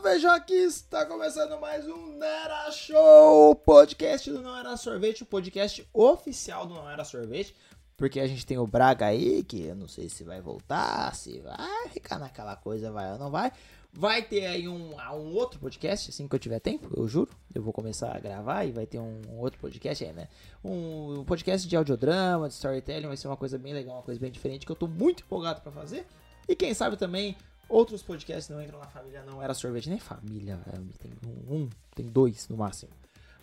Feijó aqui, está começando mais um Nera Show, podcast do Não Era Sorvete, o podcast oficial do Não Era Sorvete, porque a gente tem o Braga aí, que eu não sei se vai voltar, se vai ficar naquela coisa, vai ou não vai. Vai ter aí um, um outro podcast, assim que eu tiver tempo, eu juro. Eu vou começar a gravar e vai ter um, um outro podcast aí, né? Um, um, podcast de audiodrama, de storytelling, vai ser uma coisa bem legal, uma coisa bem diferente, que eu tô muito empolgado para fazer. E quem sabe também outros podcasts não entram na família, não era sorvete, nem família, tem um, tem dois no máximo.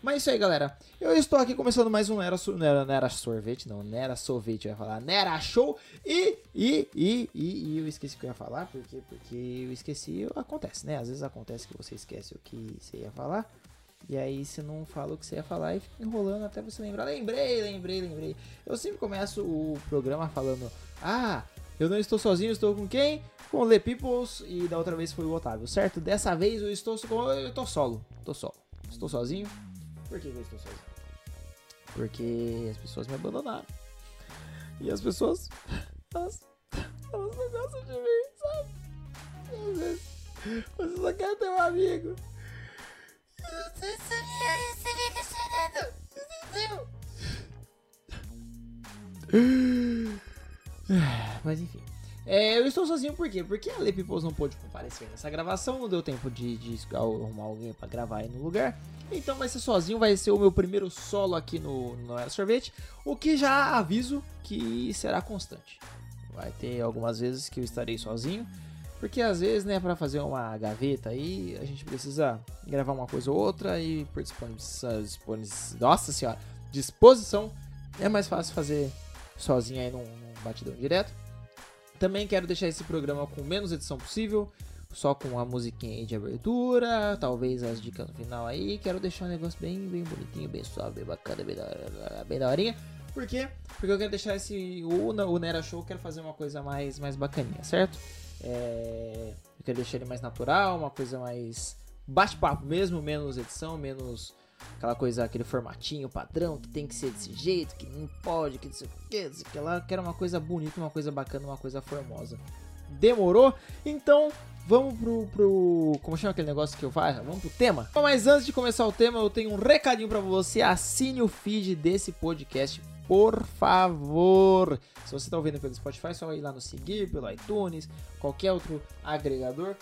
Mas é isso aí, galera. Eu estou aqui começando mais um Nera, Nera, Nera Sorvete, não, Nera Sorvete, eu ia falar Nera Show. E, e, e, e, e, eu esqueci o que eu ia falar, porque, porque eu esqueci, acontece, né? Às vezes acontece que você esquece o que você ia falar. E aí você não fala o que você ia falar e fica enrolando até você lembrar. Lembrei, lembrei, lembrei. Eu sempre começo o programa falando: Ah, eu não estou sozinho, estou com quem? Com o Le Peoples e da outra vez foi o Otávio, certo? Dessa vez eu estou eu estou solo, estou solo. Estou sozinho, por que eu estou sozinho? Porque as pessoas me abandonaram. E as pessoas. Elas, elas não gostam de mim, sabe? Às vezes. Você só quer ter um amigo. Você me decepcionando. Entendeu? Mas enfim. É, eu estou sozinho por quê? Porque a Le Peoples não pôde comparecer nessa gravação, não deu tempo de, de arrumar alguém para gravar aí no lugar. Então vai ser sozinho, vai ser o meu primeiro solo aqui no, no Era Sorvete, o que já aviso que será constante. Vai ter algumas vezes que eu estarei sozinho, porque às vezes, né, para fazer uma gaveta aí, a gente precisa gravar uma coisa ou outra e por disposição, nossa senhora, disposição, é mais fácil fazer sozinho aí num batidão direto. Também quero deixar esse programa com menos edição possível, só com a musiquinha de abertura, talvez as dicas no final aí. Quero deixar um negócio bem, bem bonitinho, bem suave, bem bacana, bem da, bem da horinha. Por quê? Porque eu quero deixar esse. O, o Nera Show, quero fazer uma coisa mais, mais bacaninha, certo? É, eu quero deixar ele mais natural, uma coisa mais bate-papo mesmo, menos edição, menos aquela coisa, aquele formatinho padrão que tem que ser desse jeito, que não pode, que não sei o que, que lá. Quero uma coisa bonita, uma coisa bacana, uma coisa formosa. Demorou? Então vamos pro, pro. Como chama aquele negócio que eu faço? Vamos pro tema? Mas antes de começar o tema, eu tenho um recadinho para você. Assine o feed desse podcast por favor. Se você está ouvindo pelo Spotify, só ir lá no seguir, pelo iTunes, qualquer outro agregador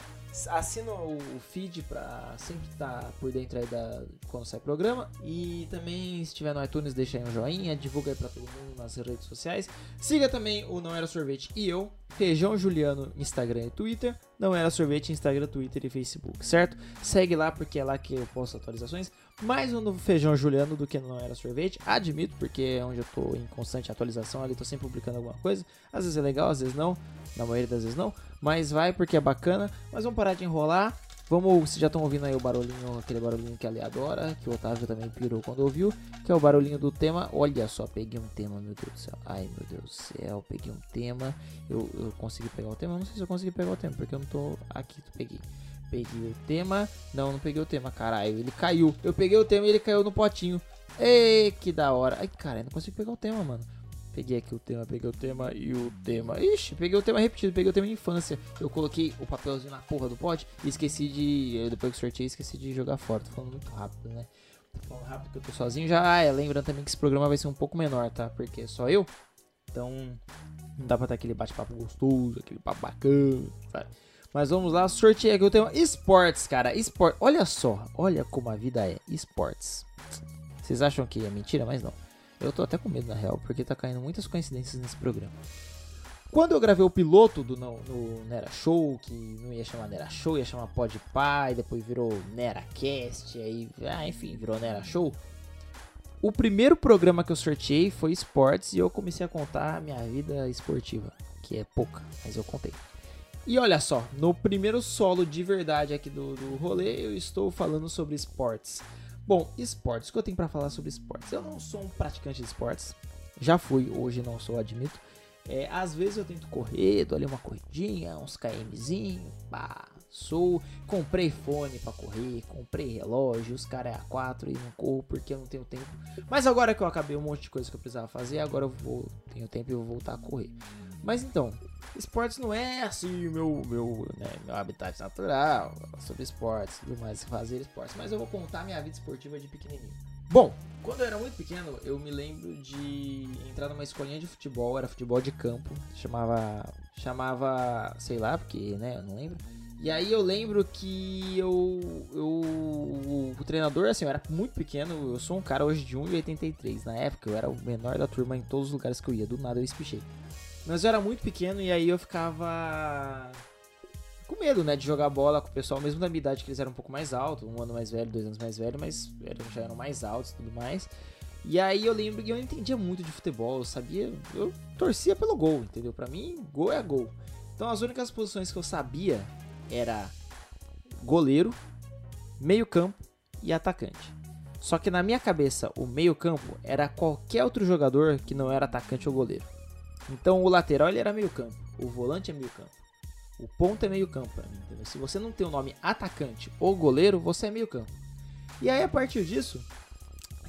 assina o feed para sempre estar tá por dentro aí da quando sai programa e também se tiver no iTunes deixa aí um joinha, divulga aí para todo mundo nas redes sociais. Siga também o Não Era Sorvete e eu, Feijão Juliano, Instagram e Twitter. Não Era Sorvete, Instagram, Twitter e Facebook, certo? Segue lá porque é lá que eu posto atualizações. Mais um no Feijão Juliano do que Não Era Sorvete, admito, porque é onde eu tô em constante atualização ali, tô sempre publicando alguma coisa. Às vezes é legal, às vezes não, na maioria das vezes não. Mas vai porque é bacana. Mas vamos parar de enrolar. Vamos, vocês já estão ouvindo aí o barulhinho, aquele barulhinho que ali adora, que o Otávio também pirou quando ouviu, que é o barulhinho do tema. Olha só, peguei um tema, meu Deus do céu. Ai, meu Deus do céu, peguei um tema. Eu, eu consegui pegar o tema? não sei se eu consegui pegar o tema, porque eu não tô aqui, tu peguei. Peguei o tema. Não, não peguei o tema, caralho. Ele caiu. Eu peguei o tema e ele caiu no potinho. Ei, que da hora. Ai, cara, eu não consigo pegar o tema, mano. Peguei aqui o tema, peguei o tema e o tema. Ixi, peguei o tema repetido, peguei o tema infância. Eu coloquei o papelzinho na porra do pote e esqueci de. Depois que sorteei, esqueci de jogar fora. Tô falando muito rápido, né? Tô falando rápido que eu tô sozinho já. Ah, é, lembrando também que esse programa vai ser um pouco menor, tá? Porque é só eu. Então, não dá pra ter aquele bate-papo gostoso, aquele papo bacana, sabe? Mas vamos lá, sorteio aqui o tema esportes, cara. Esporte. Olha só, olha como a vida é. Esportes. Vocês acham que é mentira, mas não. Eu tô até com medo, na real, porque tá caindo muitas coincidências nesse programa. Quando eu gravei o piloto do no, no Nera Show, que não ia chamar Nera Show, ia chamar Pod Pai, depois virou NeraCast, aí, ah, enfim, virou Nera Show. O primeiro programa que eu sorteei foi esportes e eu comecei a contar a minha vida esportiva, que é pouca, mas eu contei. E olha só, no primeiro solo de verdade aqui do, do rolê, eu estou falando sobre esportes. Bom, esportes, o que eu tenho para falar sobre esportes? Eu não sou um praticante de esportes, já fui, hoje não sou, admito. É, às vezes eu tento correr, dou ali uma corridinha, uns KMzinho, pá, sou. Comprei fone para correr, comprei relógio, os caras é A4 e não corro porque eu não tenho tempo. Mas agora que eu acabei um monte de coisa que eu precisava fazer, agora eu vou, tenho tempo e vou voltar a correr. Mas então, esportes não é assim o meu, meu, né, meu habitat natural, sobre esportes, tudo mais, fazer esportes. Mas eu vou contar minha vida esportiva de pequenininho. Bom, quando eu era muito pequeno, eu me lembro de entrar numa escolinha de futebol, era futebol de campo, chamava, chamava, sei lá, porque, né, eu não lembro. E aí eu lembro que eu, eu o treinador, assim, eu era muito pequeno, eu sou um cara hoje de 1,83. Na época eu era o menor da turma em todos os lugares que eu ia, do nada eu espichei. Mas eu era muito pequeno e aí eu ficava com medo, né, de jogar bola com o pessoal, mesmo da minha idade, que eles eram um pouco mais altos, um ano mais velho, dois anos mais velho, mas já eram mais altos e tudo mais. E aí eu lembro que eu não entendia muito de futebol, eu sabia, eu torcia pelo gol, entendeu? Para mim, gol é gol. Então as únicas posições que eu sabia era goleiro, meio-campo e atacante. Só que na minha cabeça, o meio-campo era qualquer outro jogador que não era atacante ou goleiro. Então o lateral ele era meio-campo, o volante é meio-campo. O ponto é meio campo mim, entendeu? Se você não tem o nome atacante ou goleiro, você é meio campo. E aí, a partir disso,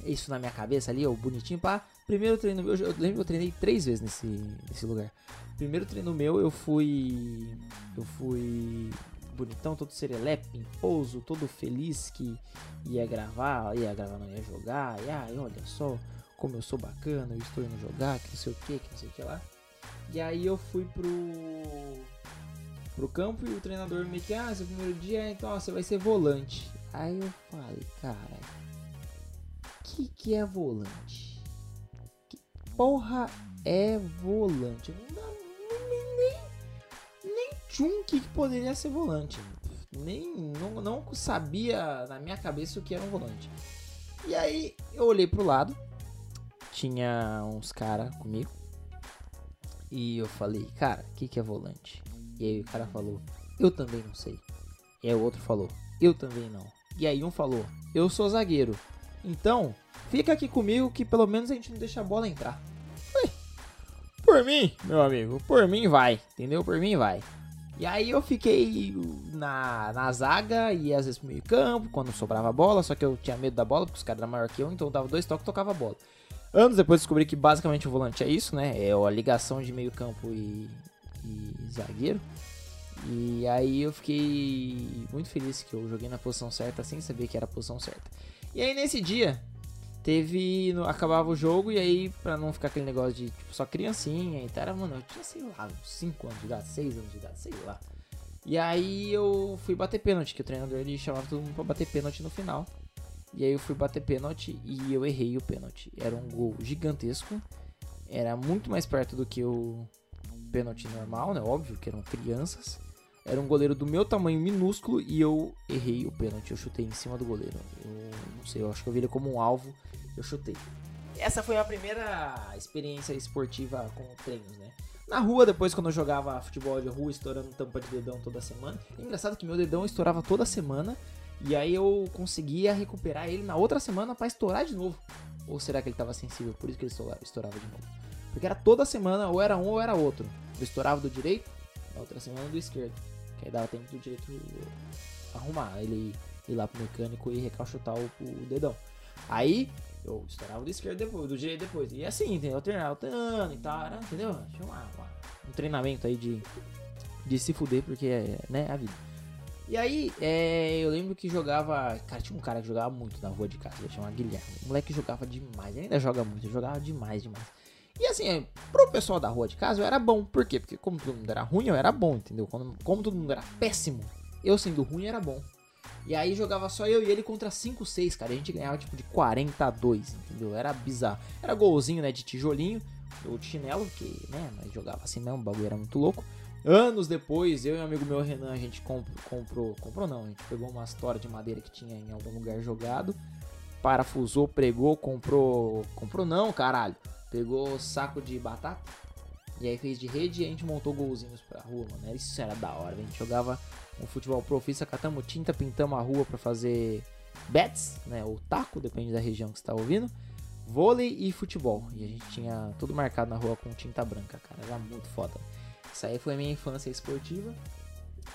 isso na minha cabeça ali, ó, bonitinho, pá. Primeiro treino meu, eu lembro que eu treinei três vezes nesse, nesse lugar. Primeiro treino meu, eu fui. Eu fui bonitão, todo serelepe, pouso, todo feliz que ia gravar, ia gravar, não ia jogar. E ai, olha só como eu sou bacana, eu estou indo jogar, que não sei o que, que não sei o que lá. E aí eu fui pro pro campo e o treinador me disse, ah, seu primeiro dia, então ó, você vai ser volante. Aí eu falei, cara, que que é volante? Que porra é volante? Não dá nem, nem tchum que poderia ser volante. Nem, não, não sabia na minha cabeça o que era um volante. E aí eu olhei pro lado, tinha uns caras comigo. E eu falei, cara, o que, que é volante? E aí o cara falou, eu também não sei. E aí o outro falou, eu também não. E aí um falou, eu sou zagueiro. Então, fica aqui comigo que pelo menos a gente não deixa a bola entrar. por mim, meu amigo, por mim vai, entendeu? Por mim vai. E aí eu fiquei na, na zaga e às vezes meio campo, quando sobrava a bola, só que eu tinha medo da bola, porque os caras eram maior que eu, então eu dava dois toques e tocava a bola. Anos depois descobri que basicamente o volante é isso, né? É a ligação de meio campo e, e zagueiro. E aí eu fiquei muito feliz que eu joguei na posição certa sem saber que era a posição certa. E aí nesse dia teve. Acabava o jogo e aí, pra não ficar aquele negócio de tipo, só criancinha e tal, mano, eu tinha, sei lá, 5 anos de idade, 6 anos de idade, sei lá. E aí eu fui bater pênalti, que o treinador ele chamava todo mundo pra bater pênalti no final. E aí eu fui bater pênalti e eu errei o pênalti. Era um gol gigantesco. Era muito mais perto do que o, pênalti normal, né? Óbvio que eram crianças. Era um goleiro do meu tamanho minúsculo e eu errei o pênalti. Eu chutei em cima do goleiro. Eu não sei, eu acho que eu vi ele como um alvo. Eu chutei. Essa foi a primeira experiência esportiva com treinos, né? Na rua, depois, quando eu jogava futebol de rua, estourando tampa de dedão toda semana. É engraçado que meu dedão estourava toda semana. E aí eu conseguia recuperar ele na outra semana para estourar de novo. Ou será que ele estava sensível? Por isso que ele estourava de novo. Porque era toda semana, ou era um ou era outro. Eu estourava do direito, na outra semana do esquerdo. Que aí dava tempo do direito arrumar. Ele ir lá pro mecânico e recalchutar o, o dedão. Aí eu estourava do esquerdo depois, do direito depois. E assim, entendeu? Eu treinava alternando e tal, entendeu? Tinha um treinamento aí de, de se fuder, porque é né, a vida. E aí, é, eu lembro que jogava. Cara, tinha um cara que jogava muito na rua de casa, ele chamava Guilherme. O moleque jogava demais, ele ainda joga muito, jogava demais, demais. E assim, pro pessoal da rua de casa eu era bom. Por quê? Porque como todo mundo era ruim, eu era bom, entendeu? Como, como todo mundo era péssimo, eu sendo ruim era bom. E aí jogava só eu e ele contra 5, 6, cara. A gente ganhava tipo de 42, entendeu? Era bizarro. Era golzinho, né, de tijolinho, ou de chinelo, que, né, mas jogava assim mesmo, o bagulho era muito louco. Anos depois, eu e um amigo meu, Renan, a gente comprou, comprou, comprou não, a gente pegou uma história de madeira que tinha em algum lugar jogado, parafusou, pregou, comprou, comprou não, caralho pegou saco de batata e aí fez de rede e a gente montou golzinhos pra rua, mano. Isso era da hora. A gente jogava um futebol profissa, catamos tinta, pintamos a rua pra fazer bets, né? Ou taco, depende da região que você tá ouvindo. Vôlei e futebol. E a gente tinha tudo marcado na rua com tinta branca, cara. Era muito foda. Isso aí foi minha infância esportiva.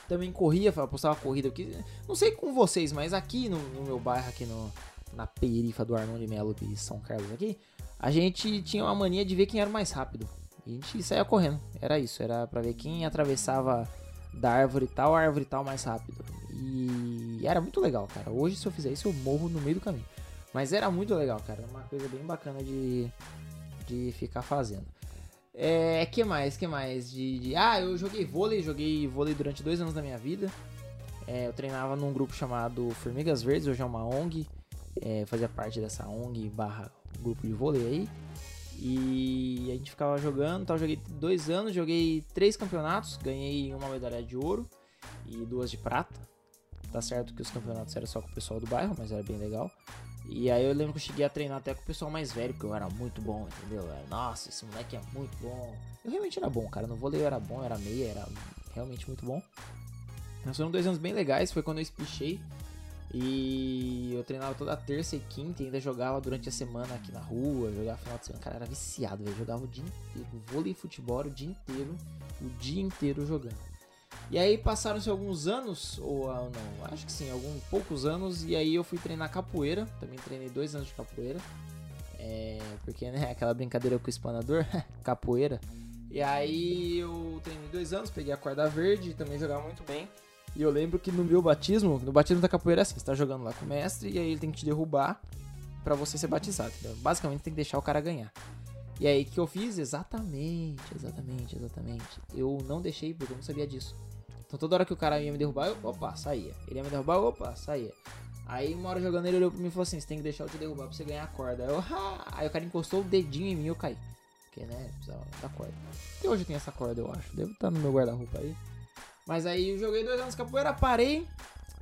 Também corria, postava corrida aqui. Não sei com vocês, mas aqui no, no meu bairro, aqui no, na perifa do Arnon de Melo de São Carlos aqui, a gente tinha uma mania de ver quem era mais rápido. E a gente saía correndo. Era isso. Era pra ver quem atravessava da árvore tal, a árvore tal mais rápido. E era muito legal, cara. Hoje, se eu fizer isso, eu morro no meio do caminho. Mas era muito legal, cara. Uma coisa bem bacana de, de ficar fazendo. É, que mais? Que mais? De, de, ah, eu joguei vôlei, joguei vôlei durante dois anos da minha vida. É, eu treinava num grupo chamado Formigas Verdes, hoje é uma ONG. É, fazia parte dessa ONG barra grupo de vôlei aí. E a gente ficava jogando, tal, joguei dois anos, joguei três campeonatos, ganhei uma medalha de ouro e duas de prata. Tá certo que os campeonatos eram só com o pessoal do bairro, mas era bem legal. E aí eu lembro que eu cheguei a treinar até com o pessoal mais velho, porque eu era muito bom, entendeu? Era, Nossa, esse moleque é muito bom. Eu realmente era bom, cara. No vôlei eu era bom, eu era meia, era realmente muito bom. Mas foram dois anos bem legais, foi quando eu espichei. E eu treinava toda terça e quinta e ainda jogava durante a semana aqui na rua, jogava final de semana. Cara, era viciado, velho. Jogava o dia inteiro. Vôlei e futebol o dia inteiro. O dia inteiro jogando. E aí passaram-se alguns anos, ou ah, não, acho que sim, alguns poucos anos, e aí eu fui treinar capoeira, também treinei dois anos de capoeira, é, porque né, aquela brincadeira com o espanador, capoeira. E aí eu treinei dois anos, peguei a corda verde, também jogava muito bem. E eu lembro que no meu batismo, no batismo da capoeira é assim, você tá jogando lá com o mestre e aí ele tem que te derrubar para você ser batizado. Entendeu? Basicamente tem que deixar o cara ganhar. E aí o que eu fiz? Exatamente, exatamente, exatamente. Eu não deixei porque eu não sabia disso. Então toda hora que o cara ia me derrubar, eu, opa, saía. Ele ia me derrubar, opa, saía. Aí uma hora jogando ele olhou pra mim e falou assim, você tem que deixar eu te derrubar pra você ganhar a corda. Aí, eu, ha! aí o cara encostou o dedinho em mim e eu caí. Porque, né, precisava da corda. Até hoje tem essa corda, eu acho. Devo estar no meu guarda-roupa aí. Mas aí eu joguei dois anos capoeira, parei.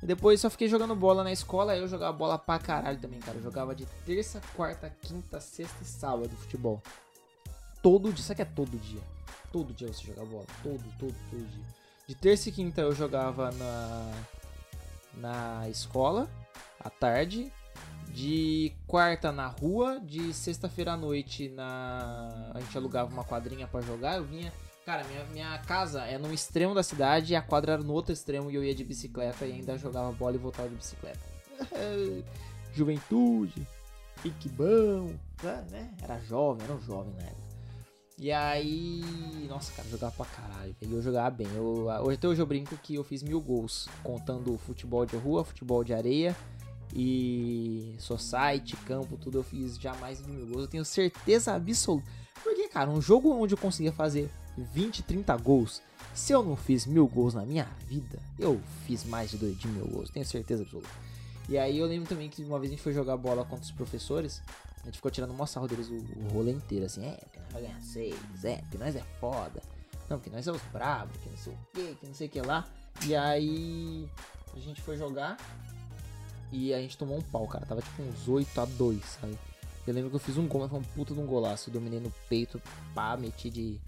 E depois só fiquei jogando bola na escola. Aí eu jogava bola pra caralho também, cara. Eu jogava de terça, quarta, quinta, sexta e sábado futebol. Todo dia. Isso aqui é todo dia. Todo dia você joga bola. Todo, todo, todo dia. De terça e quinta eu jogava na, na escola, à tarde. De quarta na rua. De sexta-feira à noite na. A gente alugava uma quadrinha para jogar. Eu vinha Cara, minha, minha casa é num extremo da cidade e a quadra era no outro extremo e eu ia de bicicleta e ainda jogava bola e voltava de bicicleta. Juventude, pique bom, né? Era jovem, era um jovem na época. E aí, nossa, cara, jogava pra caralho. Eu jogava bem. Eu, hoje até hoje eu brinco que eu fiz mil gols, contando futebol de rua, futebol de areia e society, campo, tudo. Eu fiz já mais de mil gols. Eu tenho certeza absoluta. Porque, cara, um jogo onde eu conseguia fazer 20, 30 gols. Se eu não fiz mil gols na minha vida, eu fiz mais de, dois, de mil gols, tenho certeza absoluta. E aí eu lembro também que uma vez a gente foi jogar bola contra os professores, a gente ficou tirando uma sarro deles o, o rolê inteiro, assim, é, porque nós vai ganhar seis, é, porque nós é foda, não, porque nós é os bravos, que não sei o que, que não sei o que lá. E aí a gente foi jogar e a gente tomou um pau, cara, tava tipo uns 8 a 2, sabe? Eu lembro que eu fiz um gol, mas foi um puta de um golaço, eu dominei no peito, pá, meti de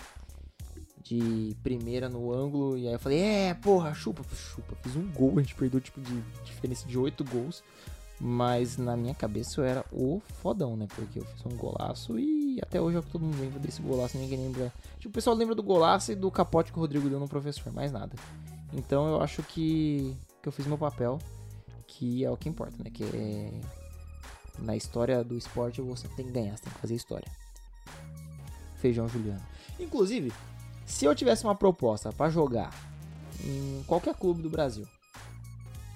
de primeira no ângulo. E aí eu falei, é, porra, chupa, chupa. Fiz um gol, a gente perdeu tipo de diferença de 8 gols. Mas na minha cabeça eu era o fodão, né? Porque eu fiz um golaço e até hoje é que todo mundo lembra desse golaço, ninguém lembra. Tipo, o pessoal lembra do golaço e do capote que o Rodrigo deu no professor, mais nada. Então eu acho que, que eu fiz meu papel, que é o que importa, né? Que é, na história do esporte você tem que ganhar, você tem que fazer história. Feijão Juliano. Inclusive, se eu tivesse uma proposta para jogar em qualquer clube do Brasil,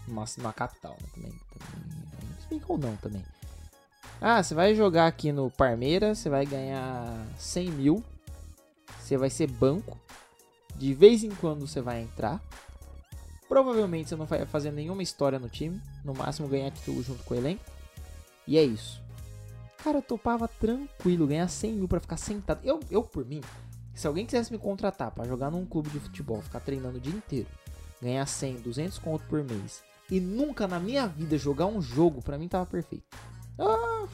numa, numa capital, né, também, também, ou não também. Ah, você vai jogar aqui no Parmeira, você vai ganhar 100 mil, você vai ser banco, de vez em quando você vai entrar, provavelmente você não vai fazer nenhuma história no time, no máximo ganhar título junto com o elenco, e é isso. Cara, eu topava tranquilo ganhar 100 mil pra ficar sentado. Eu, eu por mim, se alguém quisesse me contratar para jogar num clube de futebol, ficar treinando o dia inteiro, ganhar 100, 200 conto por mês e nunca na minha vida jogar um jogo, para mim tava perfeito. Ah,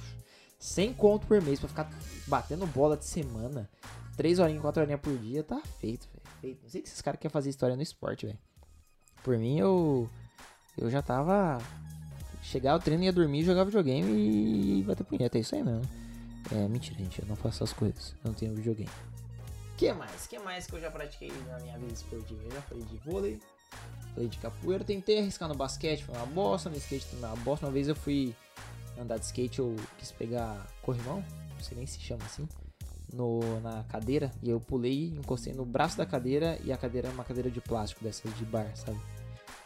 100 conto por mês para ficar batendo bola de semana, 3 horinhas, 4 horinhas por dia, tá feito. Feito. Não sei que esses caras querem fazer história no esporte, velho. Por mim, eu eu já tava chegava, o treino, ia dormir, jogava videogame e bater punheta, é isso aí mesmo. É mentira, gente, eu não faço essas coisas. Eu não tenho videogame que mais? que mais que eu já pratiquei na minha vida esportiva? Eu já falei de vôlei, falei de capoeira, tentei arriscar no basquete, foi uma bosta, no skate foi uma bosta. Uma vez eu fui andar de skate, eu quis pegar corrimão, não sei nem se chama assim. no, na cadeira e eu pulei, encostei no braço da cadeira e a cadeira é uma cadeira de plástico dessas de bar, sabe?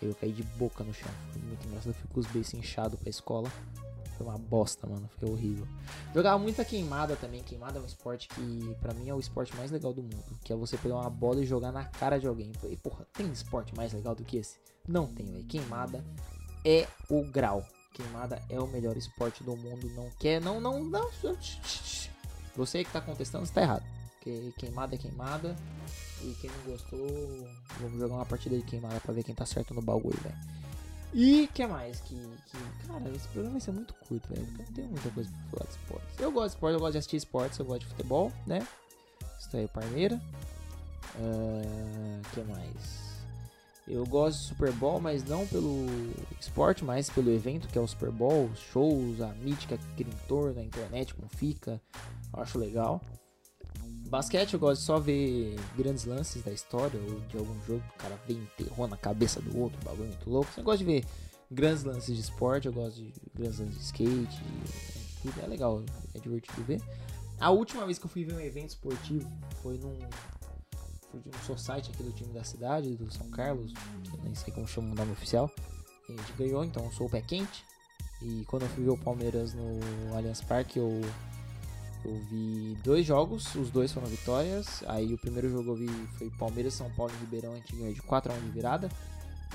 Eu caí de boca no chão. Foi muito engraçado. Eu fui com os beiços inchados pra escola. Foi uma bosta, mano. Foi horrível. Jogava muita queimada também. Queimada é um esporte que, pra mim, é o esporte mais legal do mundo. Que é você pegar uma bola e jogar na cara de alguém. E, porra, tem esporte mais legal do que esse? Não tem, velho. Queimada é o grau. Queimada é o melhor esporte do mundo. Não quer, não, não, não. Você que tá contestando está errado. Porque queimada é queimada. E quem não gostou, vamos jogar uma partida de queimada pra ver quem tá certo no bagulho, velho. E que mais? Que, que, cara, esse programa vai ser muito curto, velho. Porque eu não tenho muita coisa pra falar de esportes. Eu gosto de esportes, eu gosto de assistir esportes, eu gosto de futebol, né? Isso aí, Parmeira. Uh, que mais? Eu gosto de Super Bowl, mas não pelo esporte, mas pelo evento que é o Super Bowl, shows, a mítica que cria em torno, na internet, como fica. Eu acho legal. Basquete eu gosto de só ver grandes lances da história ou de algum jogo que o cara vem enterrou na cabeça do outro, bagulho muito louco. Eu gosto de ver grandes lances de esporte, eu gosto de grandes lances de skate, tudo é legal, é divertido ver. A última vez que eu fui ver um evento esportivo foi num fui de um society aqui do time da cidade, do São Carlos, nem sei como chama o nome oficial. a gente ganhou, então eu sou o pé quente. E quando eu fui ver o Palmeiras no Allianz Parque, eu, eu vi dois jogos, os dois foram vitórias. Aí o primeiro jogo eu vi foi Palmeiras São Paulo em Ribeirão, a gente ganhou de 4x1 de virada.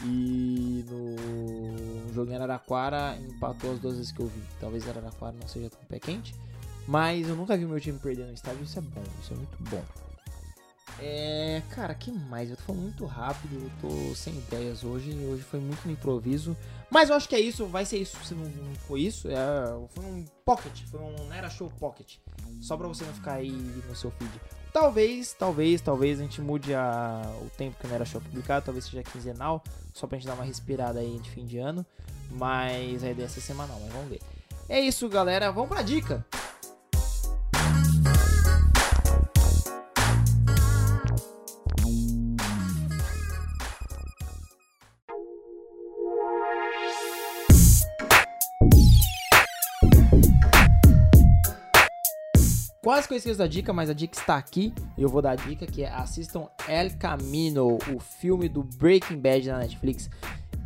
E no jogo em Araraquara empatou as duas vezes que eu vi. Talvez Araraquara não seja tão pé quente. Mas eu nunca vi meu time perder no estádio, isso é bom, isso é muito bom. É, cara, que mais? Eu tô falando muito rápido, eu tô sem ideias hoje. Hoje foi muito no improviso. Mas eu acho que é isso, vai ser isso se não, foi isso. É, foi um pocket, foi um Era Show Pocket. Só pra você não ficar aí no seu feed. Talvez, talvez, talvez a gente mude a, o tempo que o Era Show é publicado, talvez seja quinzenal, só pra gente dar uma respirada aí de fim de ano. Mas a ideia é ser semanal, mas vamos ver. É isso, galera. Vamos pra dica. Quase que eu esqueço da dica, mas a dica está aqui. E eu vou dar a dica que é assistam El Camino, o filme do Breaking Bad na Netflix.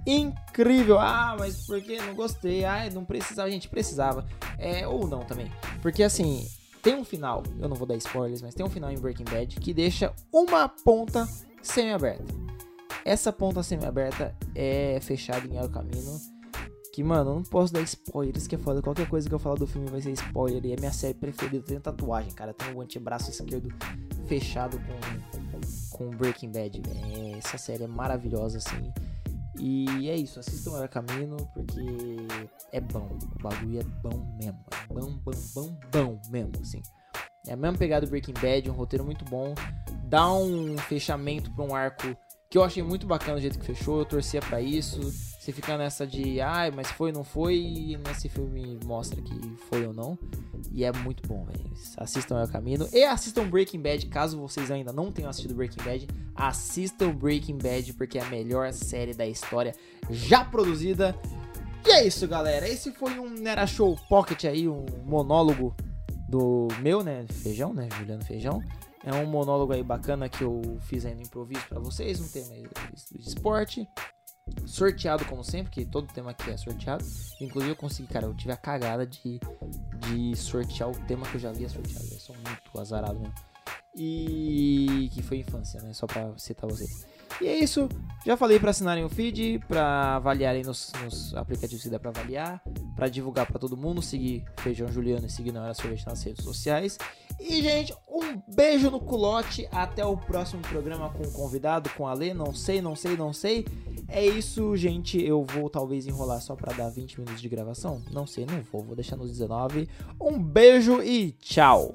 Incrível! Ah, mas por que não gostei? Ah, não precisava, gente, precisava. É, ou não também. Porque assim, tem um final, eu não vou dar spoilers, mas tem um final em Breaking Bad que deixa uma ponta semi-aberta. Essa ponta semi-aberta é fechada em El Camino que, mano, eu não posso dar spoilers, que é foda. Qualquer coisa que eu falar do filme vai ser spoiler. E é minha série preferida. Tenho tatuagem, cara. Eu tenho o antebraço esquerdo fechado com, com Breaking Bad. É, essa série é maravilhosa, assim. E é isso, assistam o Caminho porque é bom. O bagulho é bom mesmo. É bom, bom, bom, bom mesmo, assim. É a mesma pegada do Breaking Bad, um roteiro muito bom. Dá um fechamento pra um arco que eu achei muito bacana o jeito que fechou, eu torcia para isso. Você fica nessa de, ai, ah, mas foi, não foi, e nesse filme mostra que foi ou não. E é muito bom, velho. Assistam El Camino e assistam Breaking Bad, caso vocês ainda não tenham assistido Breaking Bad, assistam Breaking Bad porque é a melhor série da história já produzida. E é isso, galera. Esse foi um Nera Show Pocket aí, um monólogo do meu, né, Feijão, né, Juliano Feijão. É um monólogo aí bacana que eu fiz aí no improviso para vocês, um tema de esporte. Sorteado como sempre, que todo tema aqui é sorteado. Inclusive eu consegui, cara, eu tive a cagada de, de sortear o tema que eu já havia sorteado. Eu sou muito azarado mesmo. E que foi infância, né? Só pra citar vocês. E é isso. Já falei para assinarem o feed, para avaliarem nos, nos, aplicativos que dá para avaliar, para divulgar para todo mundo, seguir Feijão Juliano e seguir na Hora Sorvete nas redes sociais. E, gente, um beijo no culote. Até o próximo programa com o convidado, com a Lê. Não sei, não sei, não sei. É isso, gente. Eu vou talvez enrolar só para dar 20 minutos de gravação. Não sei, não vou. Vou deixar nos 19. Um beijo e tchau.